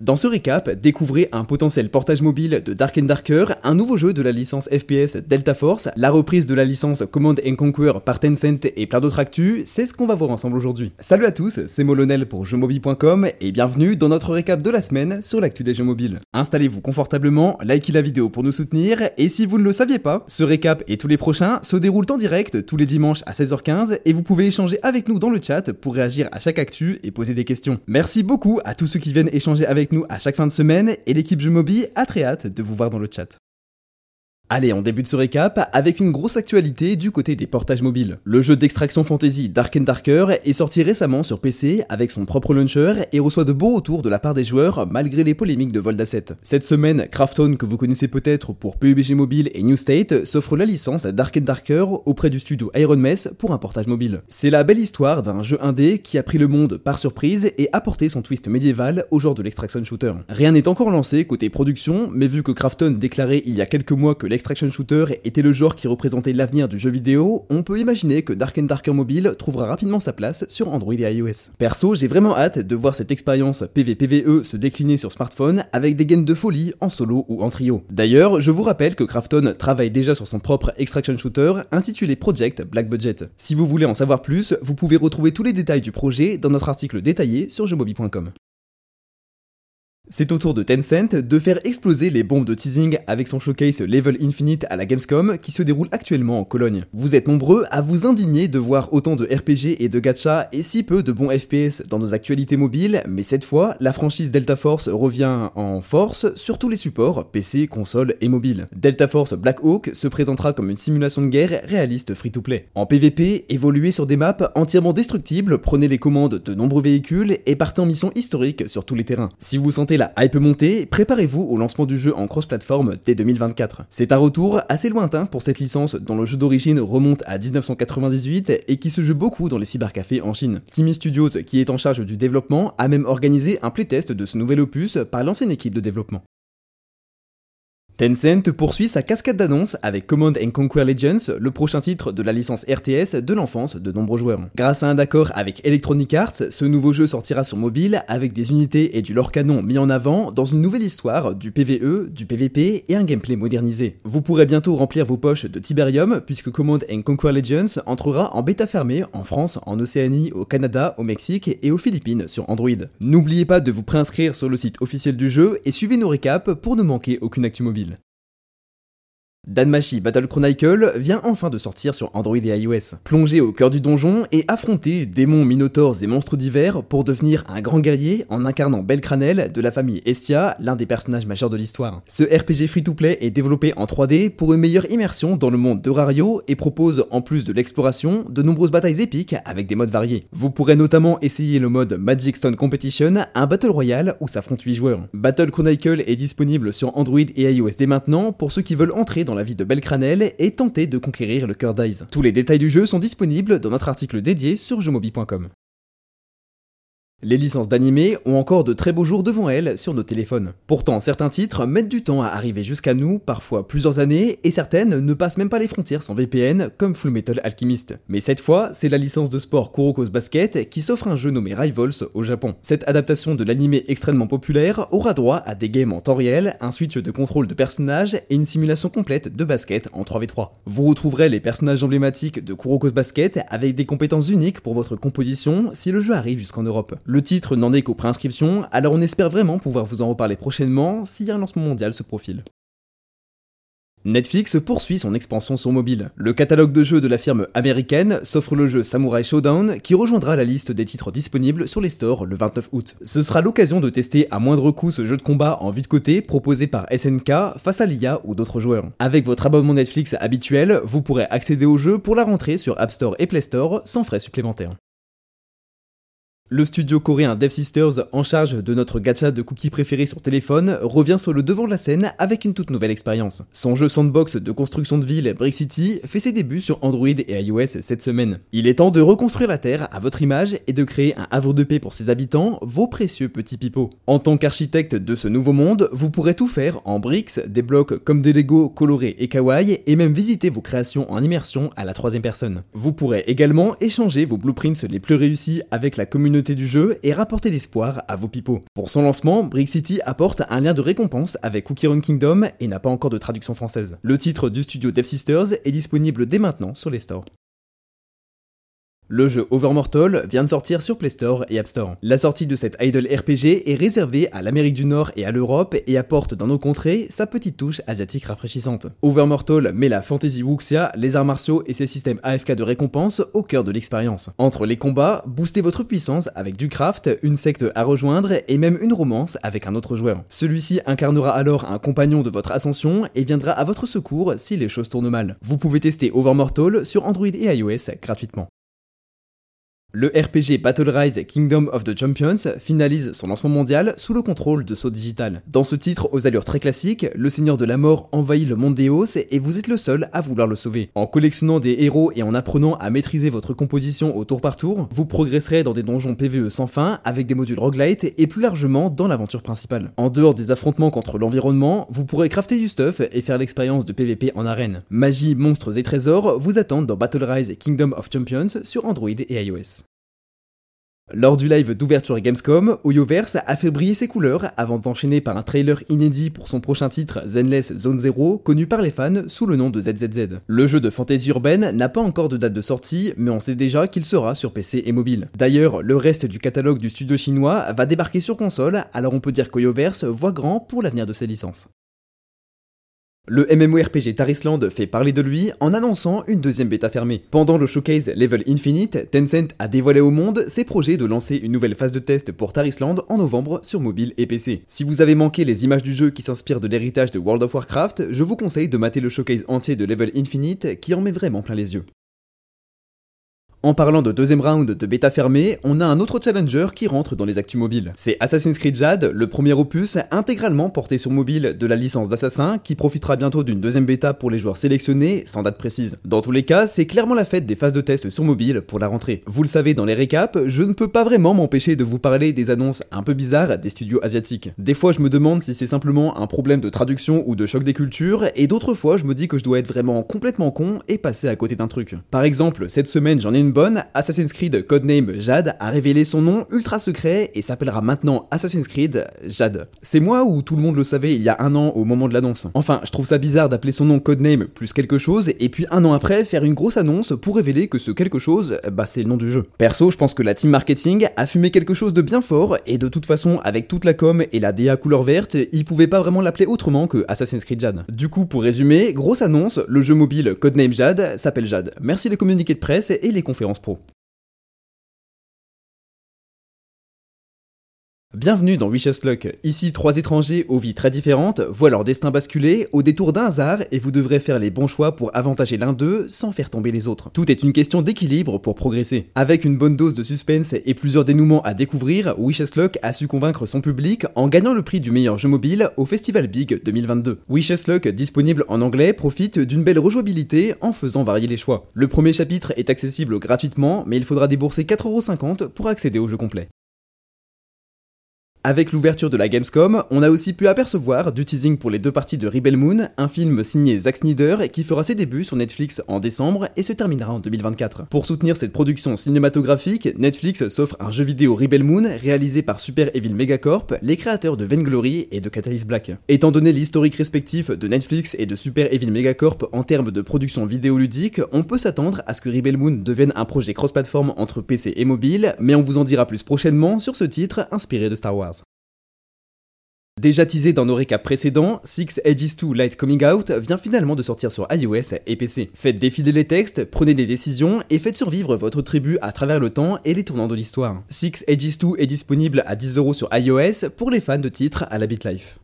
Dans ce récap, découvrez un potentiel portage mobile de Dark and Darker, un nouveau jeu de la licence FPS Delta Force, la reprise de la licence Command and Conquer par Tencent et plein d'autres actus, c'est ce qu'on va voir ensemble aujourd'hui. Salut à tous, c'est Molonel pour jeuxmobile.com et bienvenue dans notre récap de la semaine sur l'actu des jeux mobiles. Installez-vous confortablement, likez la vidéo pour nous soutenir et si vous ne le saviez pas, ce récap et tous les prochains se déroulent en direct tous les dimanches à 16h15 et vous pouvez échanger avec nous dans le chat pour réagir à chaque actu et poser des questions. Merci beaucoup à tous ceux qui viennent échanger avec nous à chaque fin de semaine et l'équipe Jeux a très hâte de vous voir dans le chat. Allez, on débute ce récap avec une grosse actualité du côté des portages mobiles. Le jeu d'extraction fantasy Dark and Darker est sorti récemment sur PC avec son propre launcher et reçoit de beaux retours de la part des joueurs malgré les polémiques de vol d'assets. Cette semaine, Krafton, que vous connaissez peut-être pour PUBG Mobile et New State, s'offre la licence Dark and Darker auprès du studio Iron Mess pour un portage mobile. C'est la belle histoire d'un jeu indé qui a pris le monde par surprise et apporté son twist médiéval au genre de l'extraction shooter. Rien n'est encore lancé côté production, mais vu que Krafton déclarait il y a quelques mois que Extraction Shooter était le genre qui représentait l'avenir du jeu vidéo, on peut imaginer que Dark and Darker Mobile trouvera rapidement sa place sur Android et iOS. Perso, j'ai vraiment hâte de voir cette expérience PvPvE se décliner sur smartphone avec des gains de folie en solo ou en trio. D'ailleurs, je vous rappelle que Krafton travaille déjà sur son propre Extraction Shooter intitulé Project Black Budget. Si vous voulez en savoir plus, vous pouvez retrouver tous les détails du projet dans notre article détaillé sur jeuxmobile.com. C'est au tour de Tencent de faire exploser les bombes de teasing avec son showcase Level Infinite à la Gamescom qui se déroule actuellement en Cologne. Vous êtes nombreux à vous indigner de voir autant de RPG et de gacha et si peu de bons FPS dans nos actualités mobiles, mais cette fois, la franchise Delta Force revient en force sur tous les supports, PC, console et mobile. Delta Force Black Hawk se présentera comme une simulation de guerre réaliste free-to-play. En PvP, évoluez sur des maps entièrement destructibles, prenez les commandes de nombreux véhicules et partez en mission historique sur tous les terrains. Si vous sentez la hype monter, préparez-vous au lancement du jeu en cross-platform dès 2024. C'est un retour assez lointain pour cette licence dont le jeu d'origine remonte à 1998 et qui se joue beaucoup dans les cybercafés en Chine. Timmy Studios, qui est en charge du développement, a même organisé un playtest de ce nouvel opus par l'ancienne équipe de développement. Tencent poursuit sa cascade d'annonces avec Command and Conquer Legends, le prochain titre de la licence RTS de l'enfance de nombreux joueurs. Grâce à un accord avec Electronic Arts, ce nouveau jeu sortira sur mobile avec des unités et du lore canon mis en avant dans une nouvelle histoire, du PvE, du PvP et un gameplay modernisé. Vous pourrez bientôt remplir vos poches de Tiberium puisque Command and Conquer Legends entrera en bêta fermée en France, en Océanie, au Canada, au Mexique et aux Philippines sur Android. N'oubliez pas de vous préinscrire sur le site officiel du jeu et suivez nos récaps pour ne manquer aucune actu mobile. Danmachi Battle Chronicle vient enfin de sortir sur Android et iOS. Plongez au cœur du donjon et affrontez démons, minotaures et monstres divers pour devenir un grand guerrier en incarnant Belcranel de la famille Estia, l'un des personnages majeurs de l'histoire. Ce RPG free-to-play est développé en 3D pour une meilleure immersion dans le monde de Rario et propose, en plus de l'exploration, de nombreuses batailles épiques avec des modes variés. Vous pourrez notamment essayer le mode Magic Stone Competition, un Battle Royale où s'affrontent 8 joueurs. Battle Chronicle est disponible sur Android et iOS dès maintenant pour ceux qui veulent entrer dans la vie de Belcranel et tenter de conquérir le cœur d'Ice. Tous les détails du jeu sont disponibles dans notre article dédié sur jeuxmobi.com. Les licences d'animé ont encore de très beaux jours devant elles sur nos téléphones. Pourtant, certains titres mettent du temps à arriver jusqu'à nous, parfois plusieurs années, et certaines ne passent même pas les frontières sans VPN, comme Full Metal Alchemist. Mais cette fois, c'est la licence de sport Kuroko's Basket qui s'offre un jeu nommé Rivals au Japon. Cette adaptation de l'animé extrêmement populaire aura droit à des games en temps réel, un switch de contrôle de personnages et une simulation complète de basket en 3v3. Vous retrouverez les personnages emblématiques de Kuroko's Basket avec des compétences uniques pour votre composition si le jeu arrive jusqu'en Europe. Le titre n'en est qu'aux préinscriptions, alors on espère vraiment pouvoir vous en reparler prochainement si un lancement mondial se profile. Netflix poursuit son expansion sur mobile. Le catalogue de jeux de la firme américaine s'offre le jeu Samurai Showdown qui rejoindra la liste des titres disponibles sur les stores le 29 août. Ce sera l'occasion de tester à moindre coût ce jeu de combat en vue de côté proposé par SNK face à l'IA ou d'autres joueurs. Avec votre abonnement Netflix habituel, vous pourrez accéder au jeu pour la rentrée sur App Store et Play Store sans frais supplémentaires. Le studio coréen Dev Sisters, en charge de notre gacha de cookies préféré sur téléphone, revient sur le devant de la scène avec une toute nouvelle expérience. Son jeu sandbox de construction de ville Brick City fait ses débuts sur Android et iOS cette semaine. Il est temps de reconstruire la Terre à votre image et de créer un havre de paix pour ses habitants, vos précieux petits pipeaux. En tant qu'architecte de ce nouveau monde, vous pourrez tout faire en bricks, des blocs comme des Lego colorés et kawaii, et même visiter vos créations en immersion à la troisième personne. Vous pourrez également échanger vos blueprints les plus réussis avec la communauté du jeu et rapporter l'espoir à vos pipeaux. Pour son lancement, Brick City apporte un lien de récompense avec Cookie Run Kingdom et n'a pas encore de traduction française. Le titre du studio Dev Sisters est disponible dès maintenant sur les stores. Le jeu Overmortal vient de sortir sur Play Store et App Store. La sortie de cette idle RPG est réservée à l'Amérique du Nord et à l'Europe et apporte dans nos contrées sa petite touche asiatique rafraîchissante. Overmortal met la fantasy wuxia, les arts martiaux et ses systèmes AFK de récompense au cœur de l'expérience. Entre les combats, boostez votre puissance avec du craft, une secte à rejoindre et même une romance avec un autre joueur. Celui-ci incarnera alors un compagnon de votre ascension et viendra à votre secours si les choses tournent mal. Vous pouvez tester Overmortal sur Android et iOS gratuitement. Le RPG Battle Rise Kingdom of the Champions finalise son lancement mondial sous le contrôle de Saut Digital. Dans ce titre aux allures très classiques, le Seigneur de la Mort envahit le monde des Hausses et vous êtes le seul à vouloir le sauver. En collectionnant des héros et en apprenant à maîtriser votre composition au tour par tour, vous progresserez dans des donjons PvE sans fin avec des modules roguelite et plus largement dans l'aventure principale. En dehors des affrontements contre l'environnement, vous pourrez crafter du stuff et faire l'expérience de PvP en arène. Magie, monstres et trésors vous attendent dans Battle Rise Kingdom of Champions sur Android et iOS. Lors du live d'ouverture Gamescom, Oyoverse a fait briller ses couleurs avant d'enchaîner par un trailer inédit pour son prochain titre Zenless Zone Zero, connu par les fans sous le nom de ZZZ. Le jeu de fantasy urbaine n'a pas encore de date de sortie, mais on sait déjà qu'il sera sur PC et mobile. D'ailleurs, le reste du catalogue du studio chinois va débarquer sur console, alors on peut dire qu'Oyoverse voit grand pour l'avenir de ses licences. Le MMORPG Tarisland fait parler de lui en annonçant une deuxième bêta fermée. Pendant le showcase Level Infinite, Tencent a dévoilé au monde ses projets de lancer une nouvelle phase de test pour Tarisland en novembre sur mobile et PC. Si vous avez manqué les images du jeu qui s'inspirent de l'héritage de World of Warcraft, je vous conseille de mater le showcase entier de Level Infinite qui en met vraiment plein les yeux. En parlant de deuxième round de bêta fermée, on a un autre challenger qui rentre dans les actus mobiles. C'est Assassin's Creed Jade, le premier opus intégralement porté sur mobile de la licence d'Assassin, qui profitera bientôt d'une deuxième bêta pour les joueurs sélectionnés, sans date précise. Dans tous les cas, c'est clairement la fête des phases de test sur mobile pour la rentrée. Vous le savez dans les récaps, je ne peux pas vraiment m'empêcher de vous parler des annonces un peu bizarres des studios asiatiques. Des fois je me demande si c'est simplement un problème de traduction ou de choc des cultures, et d'autres fois je me dis que je dois être vraiment complètement con et passer à côté d'un truc. Par exemple, cette semaine j'en ai une bonne, Assassin's Creed Codename Jade a révélé son nom ultra secret et s'appellera maintenant Assassin's Creed Jade. C'est moi ou tout le monde le savait il y a un an au moment de l'annonce Enfin, je trouve ça bizarre d'appeler son nom Codename plus quelque chose et puis un an après faire une grosse annonce pour révéler que ce quelque chose, bah c'est le nom du jeu. Perso, je pense que la team marketing a fumé quelque chose de bien fort et de toute façon, avec toute la com et la DA couleur verte, ils pouvaient pas vraiment l'appeler autrement que Assassin's Creed Jade. Du coup, pour résumer, grosse annonce, le jeu mobile Codename Jade s'appelle Jade. Merci les communiqués de presse et les conférences pro. Bienvenue dans Wishes Luck. Ici, trois étrangers aux vies très différentes voient leur destin basculer au détour d'un hasard et vous devrez faire les bons choix pour avantager l'un d'eux sans faire tomber les autres. Tout est une question d'équilibre pour progresser. Avec une bonne dose de suspense et plusieurs dénouements à découvrir, Wishes Luck a su convaincre son public en gagnant le prix du meilleur jeu mobile au Festival Big 2022. Wishes Luck, disponible en anglais, profite d'une belle rejouabilité en faisant varier les choix. Le premier chapitre est accessible gratuitement, mais il faudra débourser 4,50€ pour accéder au jeu complet. Avec l'ouverture de la Gamescom, on a aussi pu apercevoir du teasing pour les deux parties de Rebel Moon, un film signé Zack Snyder qui fera ses débuts sur Netflix en décembre et se terminera en 2024. Pour soutenir cette production cinématographique, Netflix s'offre un jeu vidéo Rebel Moon réalisé par Super Evil Megacorp, les créateurs de Vainglory et de Catalyst Black. Étant donné l'historique respectif de Netflix et de Super Evil Megacorp en termes de production vidéoludique, on peut s'attendre à ce que Rebel Moon devienne un projet cross-platform entre PC et mobile, mais on vous en dira plus prochainement sur ce titre inspiré de Star Wars. Déjà teasé dans nos récaps précédents, Six Edges 2 Light Coming Out vient finalement de sortir sur iOS et PC. Faites défiler les textes, prenez des décisions et faites survivre votre tribu à travers le temps et les tournants de l'histoire. Six Edges 2 est disponible à 10€ sur iOS pour les fans de titres à la BitLife.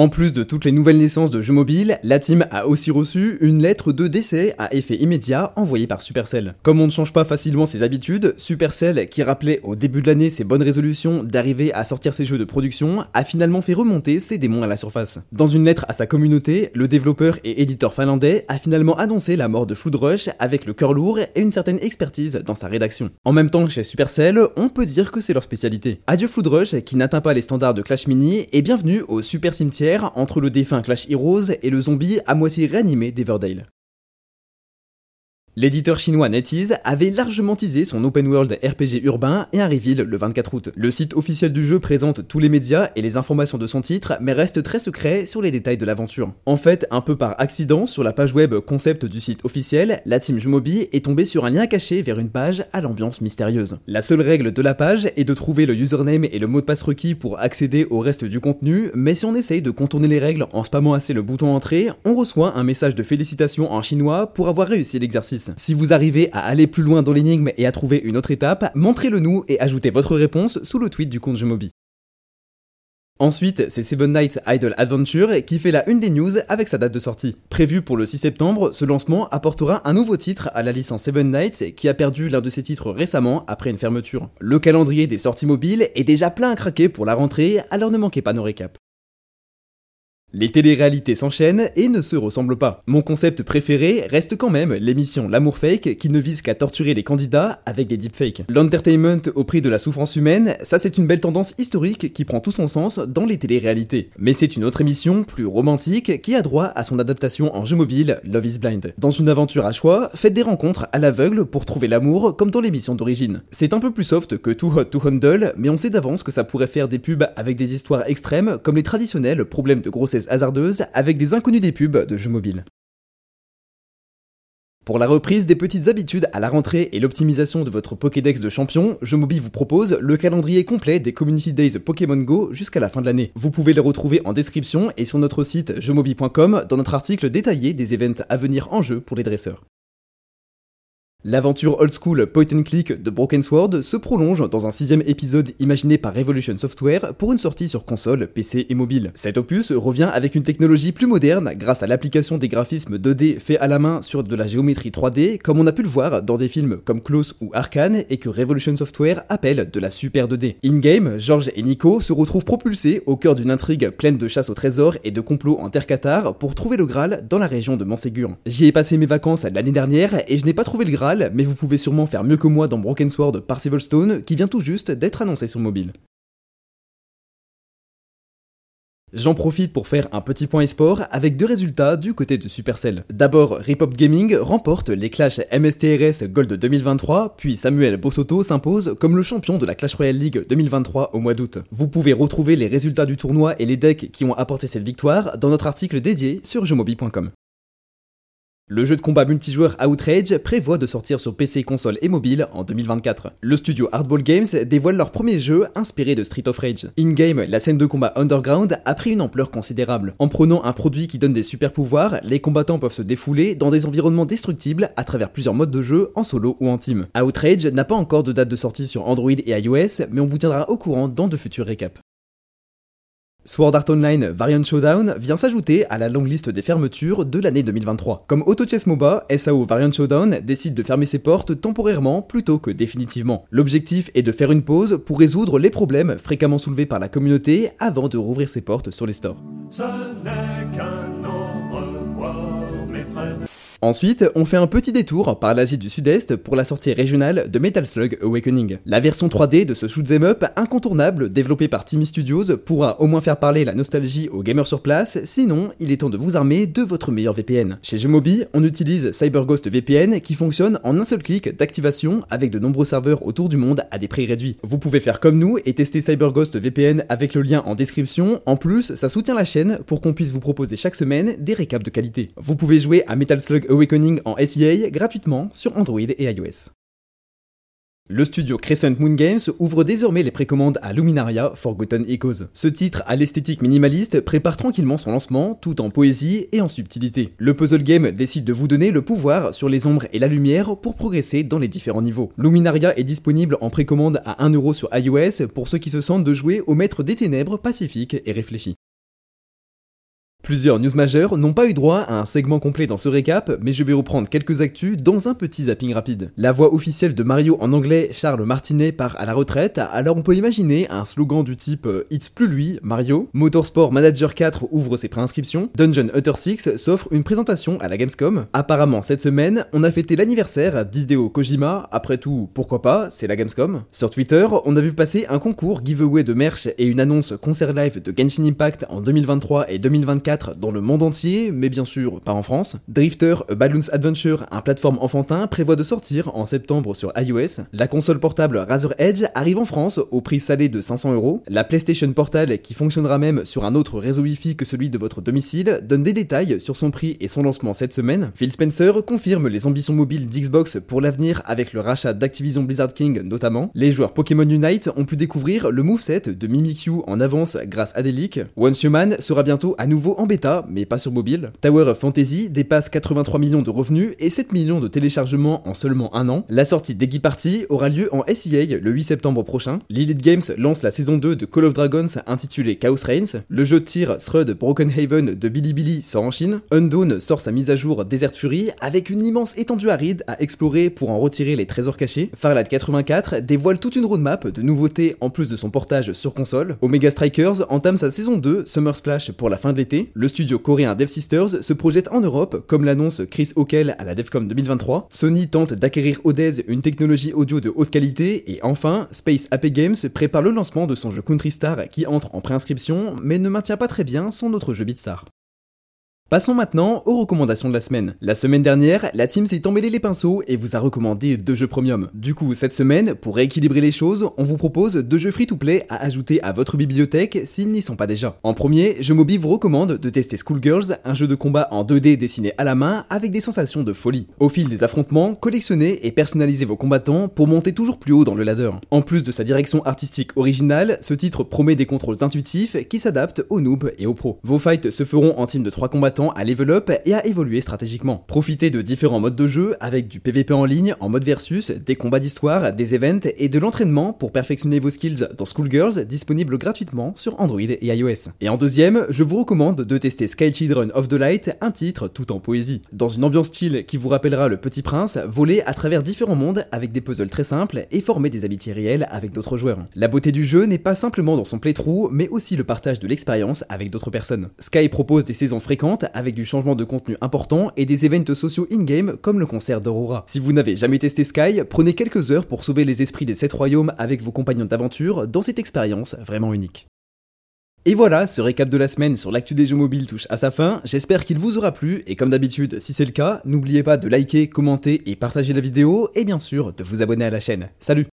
En plus de toutes les nouvelles naissances de jeux mobiles, la team a aussi reçu une lettre de décès à effet immédiat envoyée par Supercell. Comme on ne change pas facilement ses habitudes, Supercell, qui rappelait au début de l'année ses bonnes résolutions d'arriver à sortir ses jeux de production, a finalement fait remonter ses démons à la surface. Dans une lettre à sa communauté, le développeur et éditeur finlandais a finalement annoncé la mort de Flood Rush avec le cœur lourd et une certaine expertise dans sa rédaction. En même temps chez Supercell, on peut dire que c'est leur spécialité. Adieu Flood Rush qui n'atteint pas les standards de Clash Mini et bienvenue au Super Cimetière entre le défunt Clash Heroes et le zombie à moitié réanimé d'Everdale. L'éditeur chinois NetEase avait largement teasé son open world RPG urbain et un reveal le 24 août. Le site officiel du jeu présente tous les médias et les informations de son titre, mais reste très secret sur les détails de l'aventure. En fait, un peu par accident, sur la page web concept du site officiel, la team Jumobi est tombée sur un lien caché vers une page à l'ambiance mystérieuse. La seule règle de la page est de trouver le username et le mot de passe requis pour accéder au reste du contenu, mais si on essaye de contourner les règles en spammant assez le bouton entrée, on reçoit un message de félicitations en chinois pour avoir réussi l'exercice. Si vous arrivez à aller plus loin dans l'énigme et à trouver une autre étape, montrez-le nous et ajoutez votre réponse sous le tweet du compte Jumobi. Ensuite, c'est Seven Nights Idle Adventure qui fait la une des news avec sa date de sortie. Prévu pour le 6 septembre, ce lancement apportera un nouveau titre à la licence Seven Nights qui a perdu l'un de ses titres récemment après une fermeture. Le calendrier des sorties mobiles est déjà plein à craquer pour la rentrée, alors ne manquez pas nos récaps. Les téléréalités s'enchaînent et ne se ressemblent pas. Mon concept préféré reste quand même l'émission L'amour fake qui ne vise qu'à torturer les candidats avec des deepfakes. L'entertainment au prix de la souffrance humaine, ça c'est une belle tendance historique qui prend tout son sens dans les téléréalités. Mais c'est une autre émission, plus romantique, qui a droit à son adaptation en jeu mobile Love is Blind. Dans une aventure à choix, faites des rencontres à l'aveugle pour trouver l'amour comme dans l'émission d'origine. C'est un peu plus soft que Too Hot to Handle, mais on sait d'avance que ça pourrait faire des pubs avec des histoires extrêmes comme les traditionnels problèmes de grossesse hasardeuse avec des inconnus des pubs de jeux mobiles. Pour la reprise des petites habitudes à la rentrée et l'optimisation de votre Pokédex de champions, Jeuxmobile vous propose le calendrier complet des Community Days Pokémon Go jusqu'à la fin de l'année. Vous pouvez le retrouver en description et sur notre site jeuxmobile.com dans notre article détaillé des événements à venir en jeu pour les dresseurs. L'aventure old school point and click de Broken Sword se prolonge dans un sixième épisode imaginé par Revolution Software pour une sortie sur console, PC et mobile. Cet opus revient avec une technologie plus moderne grâce à l'application des graphismes 2D faits à la main sur de la géométrie 3D comme on a pu le voir dans des films comme Close ou Arkane et que Revolution Software appelle de la super 2D. In-game, George et Nico se retrouvent propulsés au cœur d'une intrigue pleine de chasse au trésor et de complots en terre Qatar pour trouver le Graal dans la région de Montségur. J'y ai passé mes vacances l'année dernière et je n'ai pas trouvé le Graal mais vous pouvez sûrement faire mieux que moi dans Broken Sword par Stone, qui vient tout juste d'être annoncé sur mobile. J'en profite pour faire un petit point e-sport avec deux résultats du côté de Supercell. D'abord, Repop Gaming remporte les Clash MSTRS Gold 2023, puis Samuel Bosoto s'impose comme le champion de la Clash Royale League 2023 au mois d'août. Vous pouvez retrouver les résultats du tournoi et les decks qui ont apporté cette victoire dans notre article dédié sur jeuxmobile.com. Le jeu de combat multijoueur Outrage prévoit de sortir sur PC, console et mobile en 2024. Le studio Hardball Games dévoile leur premier jeu inspiré de Street of Rage. In-game, la scène de combat underground a pris une ampleur considérable. En prenant un produit qui donne des super pouvoirs, les combattants peuvent se défouler dans des environnements destructibles à travers plusieurs modes de jeu en solo ou en team. Outrage n'a pas encore de date de sortie sur Android et iOS, mais on vous tiendra au courant dans de futurs récaps. Sword Art Online Variant Showdown vient s'ajouter à la longue liste des fermetures de l'année 2023. Comme Auto Chess MOBA, SAO Variant Showdown décide de fermer ses portes temporairement plutôt que définitivement. L'objectif est de faire une pause pour résoudre les problèmes fréquemment soulevés par la communauté avant de rouvrir ses portes sur les stores. Ensuite, on fait un petit détour par l'Asie du Sud-Est pour la sortie régionale de Metal Slug Awakening. La version 3D de ce shoot'em up incontournable développé par Timmy Studios pourra au moins faire parler la nostalgie aux gamers sur place, sinon il est temps de vous armer de votre meilleur VPN. Chez Gemobi, on utilise CyberGhost VPN qui fonctionne en un seul clic d'activation avec de nombreux serveurs autour du monde à des prix réduits. Vous pouvez faire comme nous et tester CyberGhost VPN avec le lien en description. En plus, ça soutient la chaîne pour qu'on puisse vous proposer chaque semaine des récaps de qualité. Vous pouvez jouer à Metal Slug Awakening en SEA gratuitement sur Android et iOS. Le studio Crescent Moon Games ouvre désormais les précommandes à Luminaria Forgotten Echoes. Ce titre à l'esthétique minimaliste prépare tranquillement son lancement tout en poésie et en subtilité. Le puzzle game décide de vous donner le pouvoir sur les ombres et la lumière pour progresser dans les différents niveaux. Luminaria est disponible en précommande à 1€ sur iOS pour ceux qui se sentent de jouer au maître des ténèbres pacifique et réfléchi. Plusieurs news majeures n'ont pas eu droit à un segment complet dans ce récap, mais je vais reprendre quelques actus dans un petit zapping rapide. La voix officielle de Mario en anglais, Charles Martinet, part à la retraite, alors on peut imaginer un slogan du type euh, It's plus lui, Mario. Motorsport Manager 4 ouvre ses préinscriptions. Dungeon Hunter 6 s'offre une présentation à la Gamescom. Apparemment, cette semaine, on a fêté l'anniversaire d'Hideo Kojima. Après tout, pourquoi pas, c'est la Gamescom. Sur Twitter, on a vu passer un concours giveaway de merch et une annonce concert live de Genshin Impact en 2023 et 2024 2024 dans le monde entier, mais bien sûr pas en France. Drifter Balloons Adventure, un plateforme enfantin, prévoit de sortir en septembre sur iOS. La console portable Razer Edge arrive en France au prix salé de 500 euros. La PlayStation Portal, qui fonctionnera même sur un autre réseau Wi-Fi que celui de votre domicile, donne des détails sur son prix et son lancement cette semaine. Phil Spencer confirme les ambitions mobiles d'Xbox pour l'avenir avec le rachat d'Activision Blizzard King notamment. Les joueurs Pokémon Unite ont pu découvrir le moveset de Mimikyu en avance grâce à des leaks. Once Human sera bientôt à nouveau en bêta, mais pas sur mobile. Tower of Fantasy dépasse 83 millions de revenus et 7 millions de téléchargements en seulement un an. La sortie d'Eggy Party aura lieu en SEA le 8 septembre prochain. Lilith Games lance la saison 2 de Call of Dragons intitulée Chaos Reigns. Le jeu de tir Thrud Broken Haven de Bilibili sort en Chine. Undawn sort sa mise à jour Desert Fury avec une immense étendue aride à explorer pour en retirer les trésors cachés. Farlight 84 dévoile toute une roadmap de nouveautés en plus de son portage sur console. Omega Strikers entame sa saison 2 Summer Splash pour la fin de l'été. Le studio coréen Dev Sisters se projette en Europe comme l'annonce Chris Hockel à la DevCom 2023. Sony tente d'acquérir Odez, une technologie audio de haute qualité et enfin Space Ape Games prépare le lancement de son jeu Country Star qui entre en préinscription mais ne maintient pas très bien son autre jeu Beatstar. Passons maintenant aux recommandations de la semaine. La semaine dernière, la team s'est emmêlé les pinceaux et vous a recommandé deux jeux premium. Du coup, cette semaine, pour rééquilibrer les choses, on vous propose deux jeux free-to-play à ajouter à votre bibliothèque s'ils n'y sont pas déjà. En premier, Je Mobile vous recommande de tester Schoolgirls, un jeu de combat en 2D dessiné à la main avec des sensations de folie. Au fil des affrontements, collectionnez et personnalisez vos combattants pour monter toujours plus haut dans le ladder. En plus de sa direction artistique originale, ce titre promet des contrôles intuitifs qui s'adaptent aux noobs et aux pros. Vos fights se feront en team de 3 combattants à level up et à évoluer stratégiquement. Profitez de différents modes de jeu avec du PVP en ligne, en mode versus, des combats d'histoire, des events et de l'entraînement pour perfectionner vos skills dans Schoolgirls disponible gratuitement sur Android et iOS. Et en deuxième, je vous recommande de tester Sky Children of the Light, un titre tout en poésie. Dans une ambiance chill qui vous rappellera le petit prince, voler à travers différents mondes avec des puzzles très simples et former des amitiés réelles avec d'autres joueurs. La beauté du jeu n'est pas simplement dans son playthrough, mais aussi le partage de l'expérience avec d'autres personnes. Sky propose des saisons fréquentes avec du changement de contenu important et des events sociaux in-game comme le concert d'Aurora. Si vous n'avez jamais testé Sky, prenez quelques heures pour sauver les esprits des 7 royaumes avec vos compagnons d'aventure dans cette expérience vraiment unique. Et voilà, ce récap de la semaine sur l'actu des jeux mobiles touche à sa fin, j'espère qu'il vous aura plu, et comme d'habitude, si c'est le cas, n'oubliez pas de liker, commenter et partager la vidéo, et bien sûr de vous abonner à la chaîne. Salut